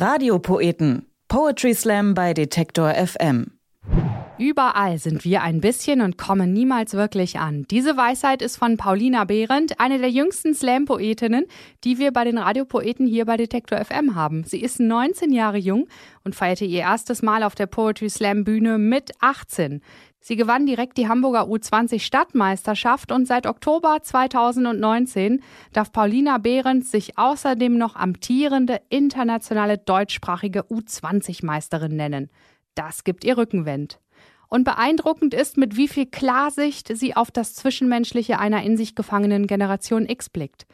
Radiopoeten. Poetry Slam bei Detektor FM. Überall sind wir ein bisschen und kommen niemals wirklich an. Diese Weisheit ist von Paulina Behrendt, eine der jüngsten Slam-Poetinnen, die wir bei den Radiopoeten hier bei Detektor FM haben. Sie ist 19 Jahre jung und feierte ihr erstes Mal auf der Poetry Slam Bühne mit 18. Sie gewann direkt die Hamburger U20 Stadtmeisterschaft und seit Oktober 2019 darf Paulina Behrens sich außerdem noch amtierende internationale deutschsprachige U20-Meisterin nennen. Das gibt ihr Rückenwind. Und beeindruckend ist, mit wie viel Klarsicht sie auf das Zwischenmenschliche einer in sich gefangenen Generation X blickt.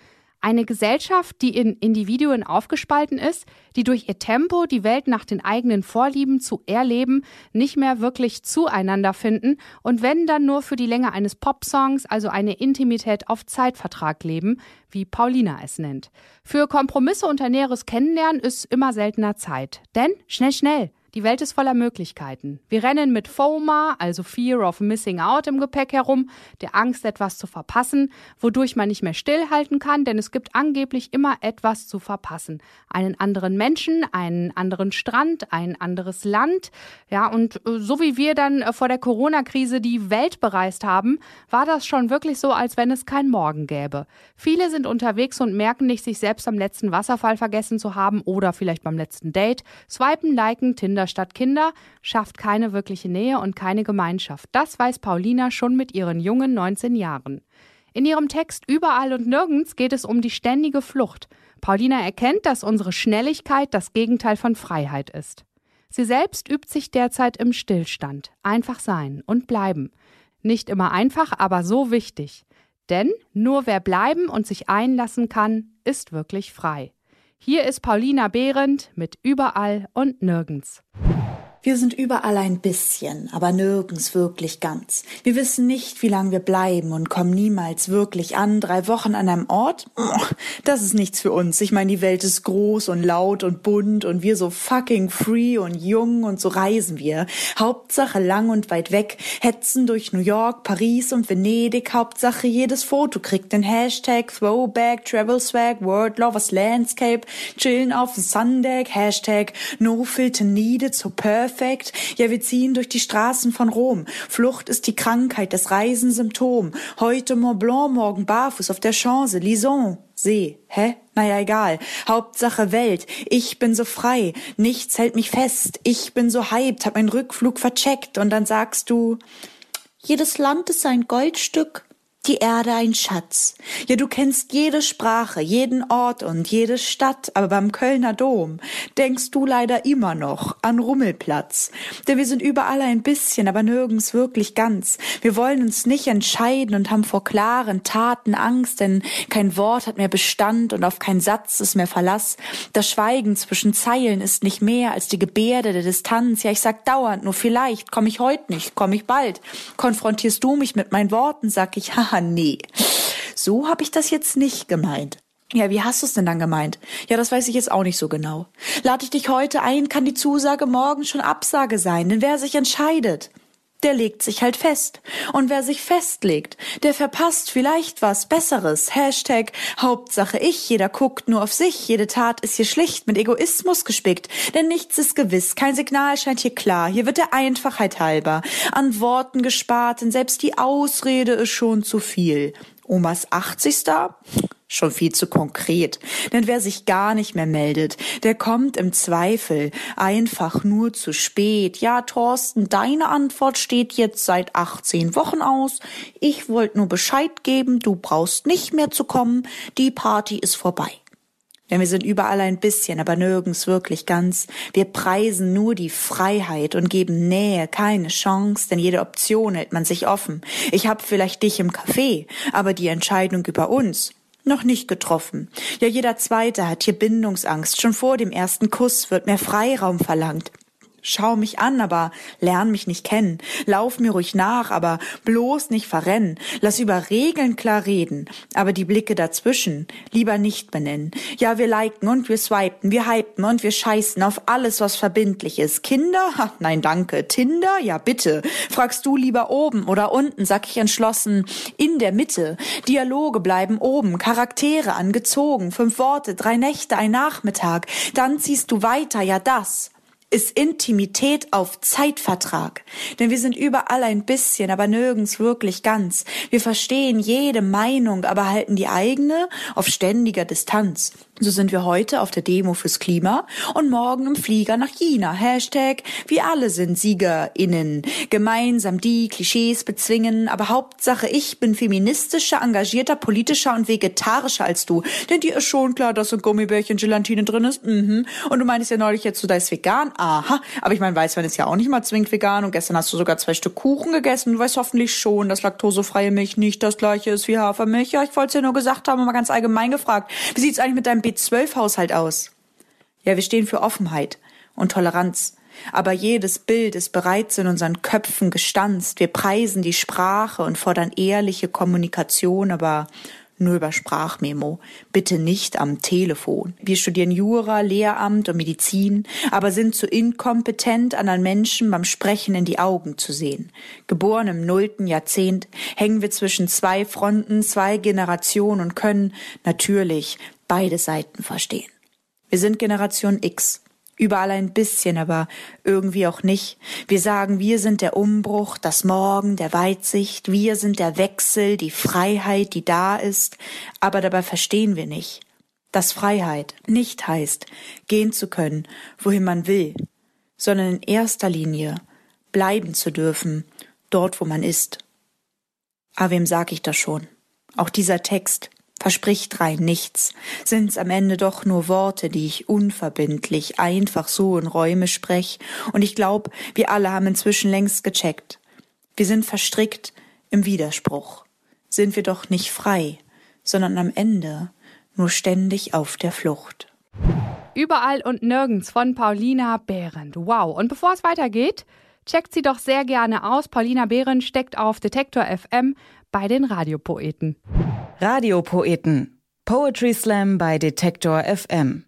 Eine Gesellschaft, die in Individuen aufgespalten ist, die durch ihr Tempo die Welt nach den eigenen Vorlieben zu erleben, nicht mehr wirklich zueinander finden und wenn dann nur für die Länge eines Popsongs, also eine Intimität auf Zeitvertrag leben, wie Paulina es nennt. Für Kompromisse und ein näheres Kennenlernen ist immer seltener Zeit. Denn schnell, schnell. Die Welt ist voller Möglichkeiten. Wir rennen mit FOMA, also Fear of Missing Out im Gepäck herum, der Angst, etwas zu verpassen, wodurch man nicht mehr stillhalten kann, denn es gibt angeblich immer etwas zu verpassen. Einen anderen Menschen, einen anderen Strand, ein anderes Land. Ja, und äh, so wie wir dann äh, vor der Corona-Krise die Welt bereist haben, war das schon wirklich so, als wenn es kein Morgen gäbe. Viele sind unterwegs und merken nicht, sich selbst am letzten Wasserfall vergessen zu haben oder vielleicht beim letzten Date. Swipen, liken, Tinder Mutter statt Kinder schafft keine wirkliche Nähe und keine Gemeinschaft. Das weiß Paulina schon mit ihren jungen 19 Jahren. In ihrem Text Überall und Nirgends geht es um die ständige Flucht. Paulina erkennt, dass unsere Schnelligkeit das Gegenteil von Freiheit ist. Sie selbst übt sich derzeit im Stillstand. Einfach sein und bleiben. Nicht immer einfach, aber so wichtig. Denn nur wer bleiben und sich einlassen kann, ist wirklich frei. Hier ist Paulina Behrendt mit Überall und Nirgends. Wir sind überall ein bisschen, aber nirgends wirklich ganz. Wir wissen nicht, wie lange wir bleiben und kommen niemals wirklich an. Drei Wochen an einem Ort? Das ist nichts für uns. Ich meine, die Welt ist groß und laut und bunt und wir so fucking free und jung und so reisen wir. Hauptsache lang und weit weg, hetzen durch New York, Paris und Venedig. Hauptsache jedes Foto kriegt den Hashtag Throwback, Travel Swag, World Lovers Landscape, chillen auf Sundeck, Hashtag No Filter Needed, so perfect perfekt. Ja, wir ziehen durch die Straßen von Rom. Flucht ist die Krankheit, das Reisen Symptom. Heute Mont Blanc, morgen barfuß auf der Chance, Lison. See. Hä? Naja, egal. Hauptsache Welt. Ich bin so frei. Nichts hält mich fest. Ich bin so hyped, hab meinen Rückflug vercheckt. Und dann sagst du, jedes Land ist ein Goldstück die Erde ein Schatz. Ja, du kennst jede Sprache, jeden Ort und jede Stadt, aber beim Kölner Dom denkst du leider immer noch an Rummelplatz. Denn wir sind überall ein bisschen, aber nirgends wirklich ganz. Wir wollen uns nicht entscheiden und haben vor klaren Taten Angst, denn kein Wort hat mehr Bestand und auf keinen Satz ist mehr Verlass. Das Schweigen zwischen Zeilen ist nicht mehr als die Gebärde der Distanz. Ja, ich sag dauernd, nur vielleicht, komm ich heute nicht, komm ich bald. Konfrontierst du mich mit meinen Worten, sag ich, haha, nee. So habe ich das jetzt nicht gemeint. Ja, wie hast du es denn dann gemeint? Ja, das weiß ich jetzt auch nicht so genau. Lade ich dich heute ein, kann die Zusage morgen schon Absage sein, denn wer sich entscheidet, der legt sich halt fest. Und wer sich festlegt, der verpasst vielleicht was Besseres. Hashtag Hauptsache ich, jeder guckt nur auf sich, jede Tat ist hier schlicht mit Egoismus gespickt. Denn nichts ist gewiss, kein Signal scheint hier klar, hier wird der Einfachheit halber an Worten gespart, denn selbst die Ausrede ist schon zu viel. Omas 80. Schon viel zu konkret. Denn wer sich gar nicht mehr meldet, der kommt im Zweifel einfach nur zu spät. Ja, Thorsten, deine Antwort steht jetzt seit 18 Wochen aus. Ich wollte nur Bescheid geben, du brauchst nicht mehr zu kommen. Die Party ist vorbei. Denn wir sind überall ein bisschen, aber nirgends wirklich ganz. Wir preisen nur die Freiheit und geben Nähe keine Chance, denn jede Option hält man sich offen. Ich hab vielleicht dich im Café, aber die Entscheidung über uns, noch nicht getroffen. Ja, jeder Zweite hat hier Bindungsangst. Schon vor dem ersten Kuss wird mehr Freiraum verlangt. Schau mich an, aber lern mich nicht kennen. Lauf mir ruhig nach, aber bloß nicht verrennen. Lass über Regeln klar reden, aber die Blicke dazwischen lieber nicht benennen. Ja, wir liken und wir swipen, wir hypen und wir scheißen auf alles, was verbindlich ist. Kinder? Ha, nein, danke. Tinder? Ja, bitte. Fragst du lieber oben oder unten, sag ich entschlossen. In der Mitte. Dialoge bleiben oben, Charaktere angezogen. Fünf Worte, drei Nächte, ein Nachmittag. Dann ziehst du weiter, ja das ist Intimität auf Zeitvertrag. Denn wir sind überall ein bisschen, aber nirgends wirklich ganz. Wir verstehen jede Meinung, aber halten die eigene auf ständiger Distanz. So sind wir heute auf der Demo fürs Klima und morgen im Flieger nach China. Hashtag, wir alle sind SiegerInnen. Gemeinsam die Klischees bezwingen, aber Hauptsache ich bin feministischer, engagierter, politischer und vegetarischer als du. Denn dir ist schon klar, dass so ein Gummibärchen Gelatine drin ist. Mhm. Und du meinst ja neulich jetzt, du da ist vegan. Aha. Aber ich meine, Weißwein ist ja auch nicht mal zwingend vegan und gestern hast du sogar zwei Stück Kuchen gegessen. Du weißt hoffentlich schon, dass laktosefreie Milch nicht das gleiche ist wie Hafermilch. Ja, ich wollte es dir nur gesagt haben, mal ganz allgemein gefragt. Wie sieht's eigentlich mit deinem B12-Haushalt aus? Ja, wir stehen für Offenheit und Toleranz. Aber jedes Bild ist bereits in unseren Köpfen gestanzt. Wir preisen die Sprache und fordern ehrliche Kommunikation, aber nur über Sprachmemo, bitte nicht am Telefon. Wir studieren Jura, Lehramt und Medizin, aber sind zu inkompetent, anderen Menschen beim Sprechen in die Augen zu sehen. Geboren im nullten Jahrzehnt, hängen wir zwischen zwei Fronten, zwei Generationen und können natürlich beide Seiten verstehen. Wir sind Generation X. Überall ein bisschen, aber irgendwie auch nicht. Wir sagen, wir sind der Umbruch, das Morgen, der Weitsicht, wir sind der Wechsel, die Freiheit, die da ist, aber dabei verstehen wir nicht, dass Freiheit nicht heißt, gehen zu können, wohin man will, sondern in erster Linie bleiben zu dürfen, dort wo man ist. Aber wem sag ich das schon? Auch dieser Text, verspricht rein nichts, sind's am Ende doch nur Worte, die ich unverbindlich einfach so in Räume sprech, und ich glaub, wir alle haben inzwischen längst gecheckt. Wir sind verstrickt im Widerspruch. Sind wir doch nicht frei, sondern am Ende nur ständig auf der Flucht. Überall und nirgends von Paulina Behrendt. Wow. Und bevor es weitergeht, checkt sie doch sehr gerne aus. Paulina Behrendt steckt auf Detektor FM bei den Radiopoeten. Radiopoeten. Poetry Slam bei Detektor FM.